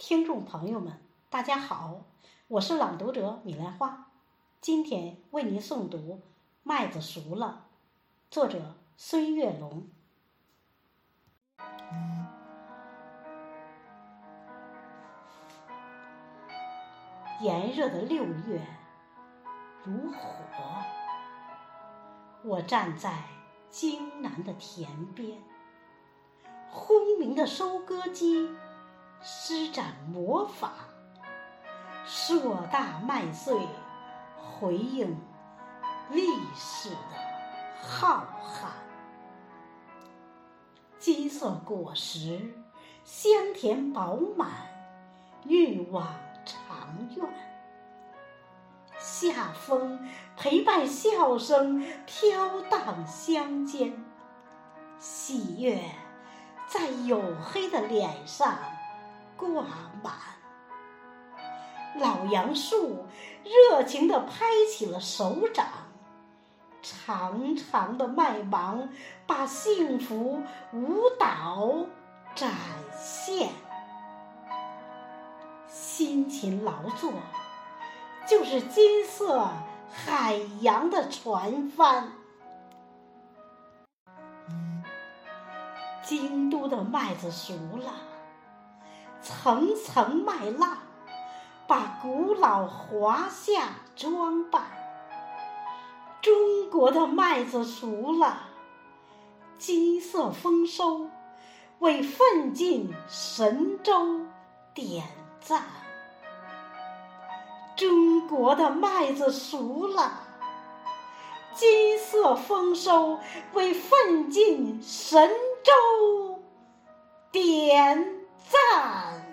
听众朋友们，大家好，我是朗读者米兰花，今天为您诵读《麦子熟了》，作者孙月龙。炎热的六月如火，我站在京南的田边，轰鸣的收割机施展魔法，硕大麦穗回应历史的浩瀚，金色果实香甜饱满，运往。长远，夏风陪伴笑声飘荡乡间，喜悦在黝黑的脸上挂满。老杨树热情地拍起了手掌，长长的麦芒把幸福舞蹈展现。辛勤劳作，就是金色海洋的船帆。京都的麦子熟了，层层麦浪把古老华夏装扮。中国的麦子熟了，金色丰收为奋进神州点赞。中国的麦子熟了，金色丰收为奋进神州点赞。